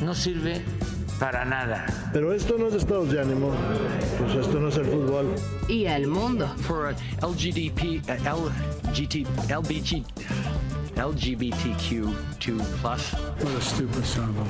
no sirve para nada. Pero esto no es estados de ánimo, pues esto no es el fútbol. Y el mundo. For LGDP, LGT, LBG, LGBTQ2+. What a stupid son of a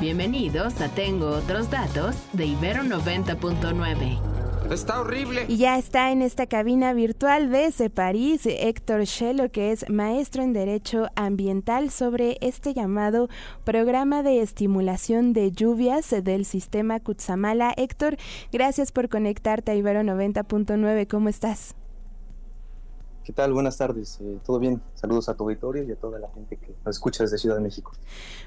Bienvenidos a Tengo Otros Datos de Ibero 90.9. Está horrible. Y ya está en esta cabina virtual desde París Héctor Schelo, que es maestro en Derecho Ambiental sobre este llamado programa de estimulación de lluvias del sistema Kutsamala. Héctor, gracias por conectarte a Ibero 90.9. ¿Cómo estás? ¿Qué tal? Buenas tardes. Eh, ¿Todo bien? Saludos a tu auditorio y a toda la gente que nos escucha desde Ciudad de México.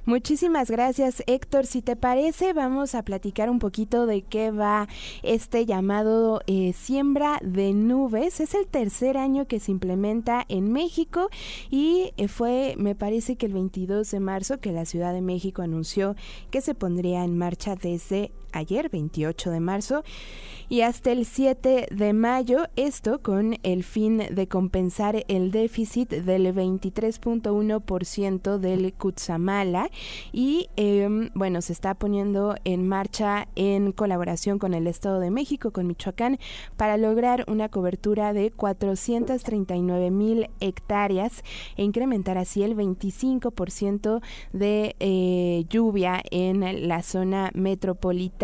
Muchísimas gracias, Héctor. Si te parece, vamos a platicar un poquito de qué va este llamado eh, siembra de nubes. Es el tercer año que se implementa en México y eh, fue, me parece que el 22 de marzo que la Ciudad de México anunció que se pondría en marcha desde ayer, 28 de marzo, y hasta el 7 de mayo, esto con el fin de compensar el déficit del 23.1% del Kutsamala y eh, bueno, se está poniendo en marcha en colaboración con el Estado de México, con Michoacán, para lograr una cobertura de 439 mil hectáreas e incrementar así el 25% de eh, lluvia en la zona metropolitana.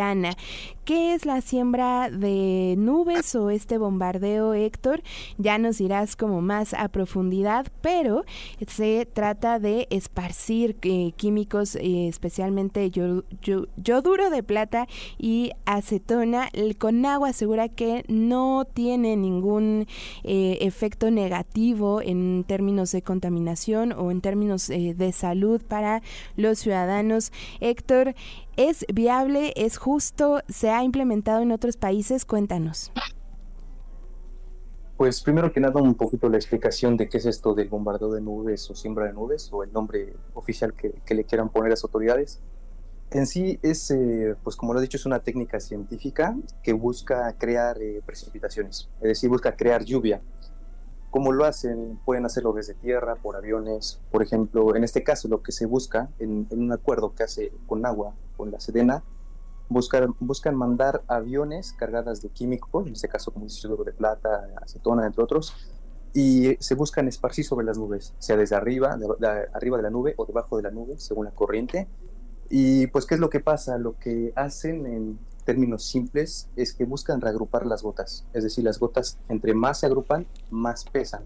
¿Qué es la siembra de nubes o este bombardeo, Héctor? Ya nos dirás como más a profundidad, pero se trata de esparcir eh, químicos, eh, especialmente yoduro de plata y acetona con agua segura que no tiene ningún eh, efecto negativo en términos de contaminación o en términos de salud para los ciudadanos. Héctor, ¿Es viable? ¿Es justo? ¿Se ha implementado en otros países? Cuéntanos. Pues primero que nada un poquito la explicación de qué es esto del bombardeo de nubes o siembra de nubes o el nombre oficial que, que le quieran poner las autoridades. En sí es, eh, pues como lo he dicho, es una técnica científica que busca crear eh, precipitaciones, es decir, busca crear lluvia. ¿Cómo lo hacen? Pueden hacerlo desde tierra, por aviones. Por ejemplo, en este caso lo que se busca en, un acuerdo que hace con agua, con la Sedena, buscan, mandar aviones cargadas de químicos, en este caso como dice de plata, acetona, entre otros, y se buscan esparcir sobre las nubes, sea desde arriba, de, arriba de la nube o debajo de la nube, según la corriente. Y pues, ¿qué es lo que pasa? Lo que hacen en términos simples es que buscan reagrupar las gotas, es decir, las gotas entre más se agrupan, más pesan,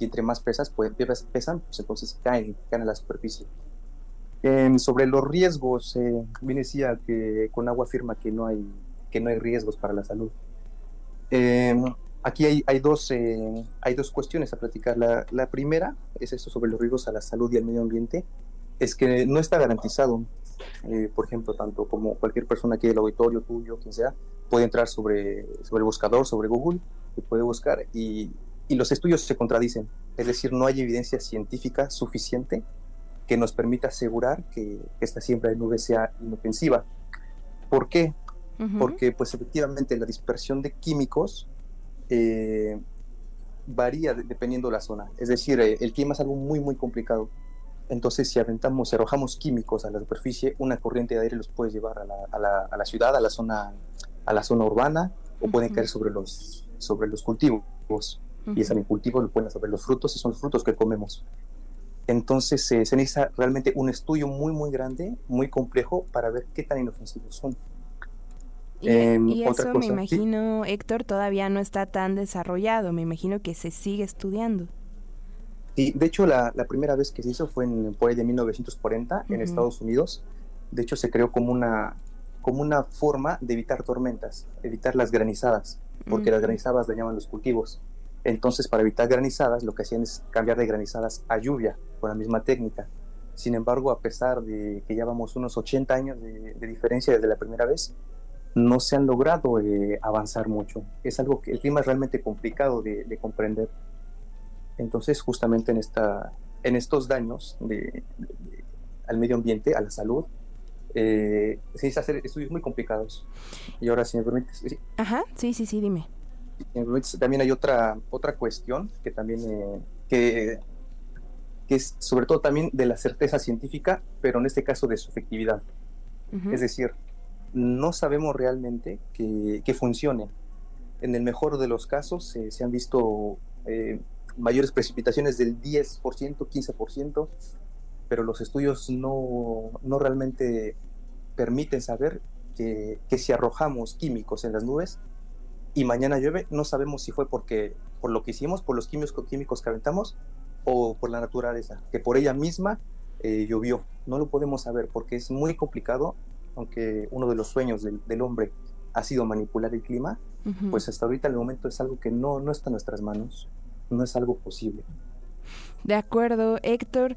y entre más pesas, pues, pesan, pues entonces caen, caen a la superficie. Eh, sobre los riesgos, eh, bien decía que con agua afirma que no hay, que no hay riesgos para la salud. Eh, aquí hay, hay, dos, hay dos cuestiones a platicar. La, la, primera es esto sobre los riesgos a la salud y al medio ambiente. Es que no está garantizado. Por ejemplo, tanto como cualquier persona aquí del auditorio, tuyo, quien sea, puede entrar sobre, sobre el buscador, sobre Google, y puede buscar, y, y los estudios se contradicen. Es decir, no hay evidencia científica suficiente que nos permita asegurar que esta siembra de nubes sea inofensiva. ¿Por qué? Uh -huh. Porque pues efectivamente la dispersión de químicos eh, varía dependiendo de la zona. Es decir, eh, el clima es algo muy muy complicado. Entonces si aventamos, si arrojamos químicos a la superficie, una corriente de aire los puede llevar a la, a la, a la ciudad, a la zona, a la zona urbana, o uh -huh. pueden caer sobre los, sobre los cultivos. Uh -huh. Y ese cultivo lo pueden sobre los frutos, y son los frutos que comemos. Entonces eh, se necesita realmente un estudio muy, muy grande, muy complejo para ver qué tan inofensivos son. Y, eh, y eso cosa, me imagino, ¿sí? Héctor, todavía no está tan desarrollado, me imagino que se sigue estudiando. Sí, de hecho la, la primera vez que se hizo fue en, por ahí de 1940 uh -huh. en Estados Unidos. De hecho se creó como una, como una forma de evitar tormentas, evitar las granizadas, porque uh -huh. las granizadas dañaban los cultivos. Entonces, para evitar granizadas, lo que hacían es cambiar de granizadas a lluvia con la misma técnica. Sin embargo, a pesar de que ya vamos unos 80 años de, diferencia desde la primera vez, no se han logrado eh, avanzar mucho. Es algo que el clima es realmente complicado de, comprender. Entonces, justamente en, esta, en estos daños al medio ambiente, a la salud, eh, se dice hacer estudios muy complicados. Y ahora, si me permites. Ajá, sí, sí, sí, dime. también hay otra, otra cuestión que también eh, que que es sobre todo también de la certeza científica, pero en este caso de su efectividad. Es decir, no sabemos realmente que, funcione. En el mejor de los casos eh, se han visto eh, mayores precipitaciones del 10%, 15%, pero los estudios no, no realmente permiten saber que, que, si arrojamos químicos en las nubes y mañana llueve, no sabemos si fue porque por lo que hicimos, por los químicos, químicos que aventamos, o por la naturaleza, que por ella misma eh, llovió. No lo podemos saber porque es muy complicado, aunque uno de los sueños del, hombre ha sido manipular el clima, pues hasta ahorita el momento es algo que no, no está en nuestras manos, no es algo posible. De acuerdo, Héctor.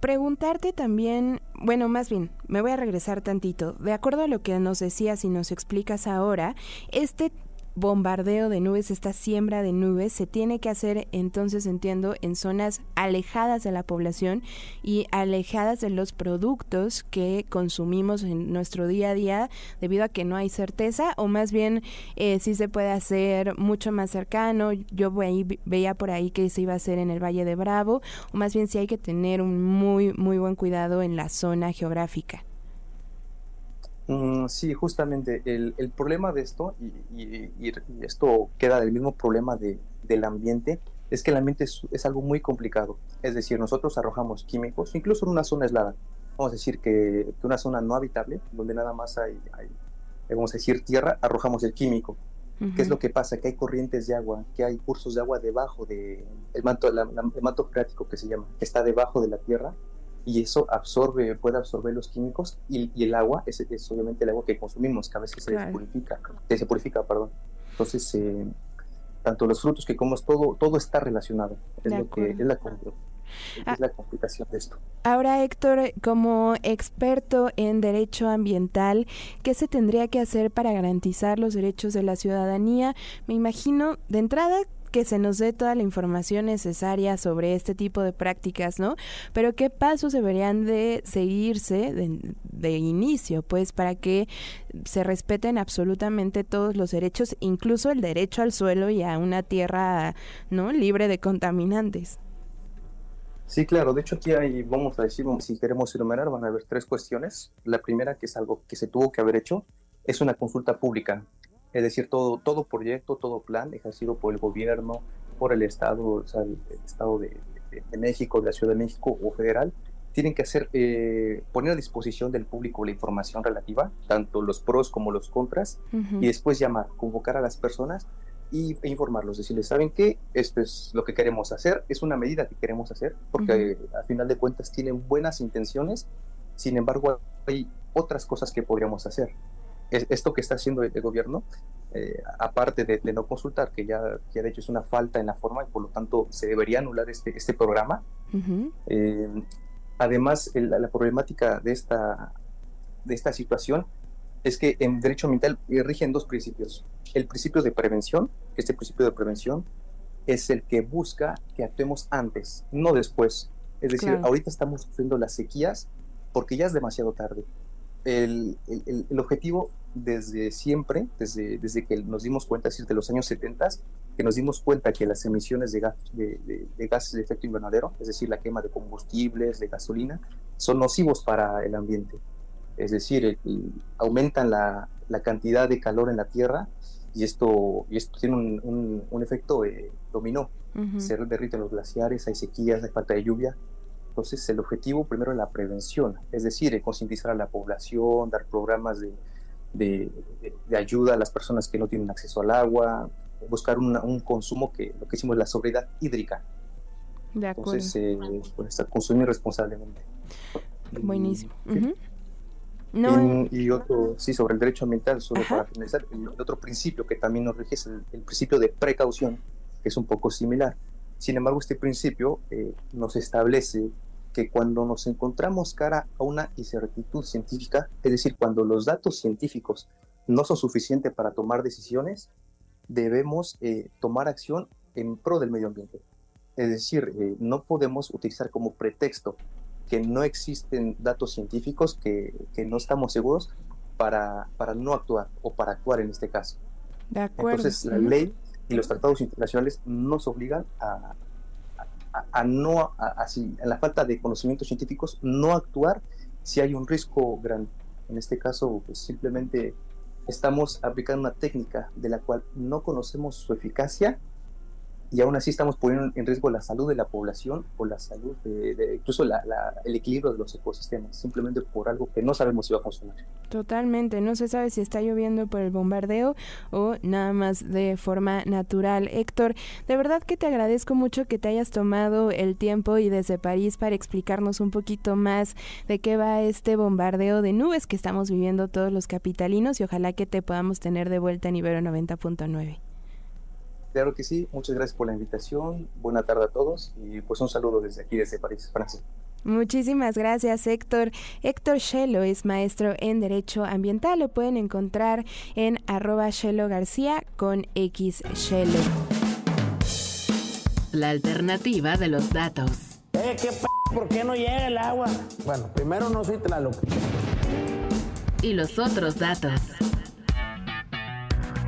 Preguntarte también, bueno, más bien, me voy a regresar tantito. De acuerdo a lo que nos decías y nos explicas ahora, este bombardeo de nubes, esta siembra de nubes, se tiene que hacer entonces, entiendo, en zonas alejadas de la población y alejadas de los productos que consumimos en nuestro día a día debido a que no hay certeza o más bien eh, sí se puede hacer mucho más cercano. Yo veía por ahí que se iba a hacer en el Valle de Bravo o más bien sí hay que tener un muy, muy buen cuidado en la zona geográfica. Mm, sí, justamente el, el, problema de esto, y, esto queda del mismo problema de, del ambiente, es que el ambiente es, algo muy complicado. Es decir, nosotros arrojamos químicos, incluso en una zona aislada. Vamos a decir que, que una zona no habitable, donde nada más hay, hay, vamos a decir, tierra, arrojamos el químico. ¿Qué es lo que pasa? Que hay corrientes de agua, que hay cursos de agua debajo del de manto, el manto freático que se llama, que está debajo de la tierra y eso absorbe, puede absorber los químicos y, el agua es, es, obviamente el agua que consumimos, que a veces se purifica, que se purifica, perdón. Entonces, eh, tanto los frutos que comemos, todo, todo está relacionado. Es, lo que, es la, es ah. la complicación de esto. Ahora, Héctor, como experto en derecho ambiental, ¿qué se tendría que hacer para garantizar los derechos de la ciudadanía? Me imagino, de entrada, que se nos dé toda la información necesaria sobre este tipo de prácticas, ¿no? Pero qué pasos deberían de seguirse de, inicio, pues, para que se respeten absolutamente todos los derechos, incluso el derecho al suelo y a una tierra, ¿no? Libre de contaminantes. Sí, claro. De hecho, aquí hay, vamos a decir, si queremos enumerar, van a haber tres cuestiones. La primera, que es algo que se tuvo que haber hecho, es una consulta pública es decir, todo, todo proyecto, todo plan ejercido por el gobierno, por el Estado, o sea, el, Estado de, México, de la Ciudad de México o federal, tienen que hacer, eh, poner a disposición del público la información relativa, tanto los pros como los contras, y después llamar, convocar a las personas y, e informarlos, decirles, ¿saben qué? Esto es lo que queremos hacer, es una medida que queremos hacer, porque al final de cuentas tienen buenas intenciones, sin embargo hay otras cosas que podríamos hacer esto que está haciendo el, gobierno, eh, aparte de, no consultar, que ya, ya de hecho es una falta en la forma y por lo tanto se debería anular este, este programa. Eh, además, la, problemática de esta, de esta situación es que en derecho ambiental rigen dos principios. El principio de prevención, que este principio de prevención es el que busca que actuemos antes, no después. Es decir, ahorita estamos sufriendo las sequías porque ya es demasiado tarde el, el, objetivo desde siempre, desde, desde que nos dimos cuenta, es decir, de los años 70, que nos dimos cuenta que las emisiones de, gas, de, gases de efecto invernadero, es decir, la quema de combustibles, de gasolina, son nocivos para el ambiente. Es decir, aumentan la, la, cantidad de calor en la Tierra y esto, y esto tiene un, un, efecto eh, dominó. Se derriten los glaciares, hay sequías, hay falta de lluvia, entonces, el objetivo primero es la prevención, es decir, concientizar a la población, dar programas de, de, ayuda a las personas que no tienen acceso al agua, buscar un consumo que lo que hicimos es la sobriedad hídrica. De acuerdo. Entonces, eh, pues, consumir responsablemente. Buenísimo. y otro, sí, sobre el derecho ambiental, solo para finalizar, el, otro principio que también nos rige es el, principio de precaución, que es un poco similar. Sin embargo, este principio eh, nos establece que cuando nos encontramos cara a una incertidumbre científica, es decir, cuando los datos científicos no son suficientes para tomar decisiones, debemos eh, tomar acción en pro del medio ambiente. Es decir, eh, no podemos utilizar como pretexto que no existen datos científicos, que, que no estamos seguros para, para, no actuar o para actuar en este caso. De acuerdo. Entonces, la ley y los tratados internacionales nos obligan a, a, a no, a, en la falta de conocimientos científicos, no actuar si hay un riesgo grande. En este caso, pues simplemente estamos aplicando una técnica de la cual no conocemos su eficacia y aún así estamos poniendo en riesgo la salud de la población o la salud de, incluso la, el equilibrio de los ecosistemas, simplemente por algo que no sabemos si va a funcionar. Totalmente, no se sabe si está lloviendo por el bombardeo o nada más de forma natural. Héctor, de verdad que te agradezco mucho que te hayas tomado el tiempo y desde París para explicarnos un poquito más de qué va este bombardeo de nubes que estamos viviendo todos los capitalinos y ojalá que te podamos tener de vuelta en Ibero 90.9. Claro que sí, muchas gracias por la invitación, buena tarde a todos y pues un saludo desde aquí, desde París, Francia. Muchísimas gracias, Héctor. Héctor Shelo es maestro en Derecho Ambiental. Lo pueden encontrar en arroba Shelo García con X Shelo. La alternativa de los datos. Eh, ¿qué p ¿Por qué no llega el agua? Bueno, primero no soy Tlaloc. Y los otros datos.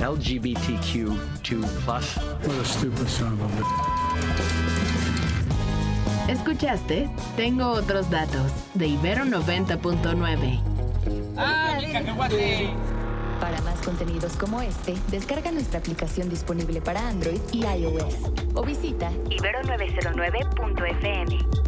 LGBTQ2+. What a stupid son of a Escuchaste Tengo otros datos de Ibero 90.9. Para más contenidos como este, descarga nuestra aplicación disponible para Android y iOS o visita ibero909.fm.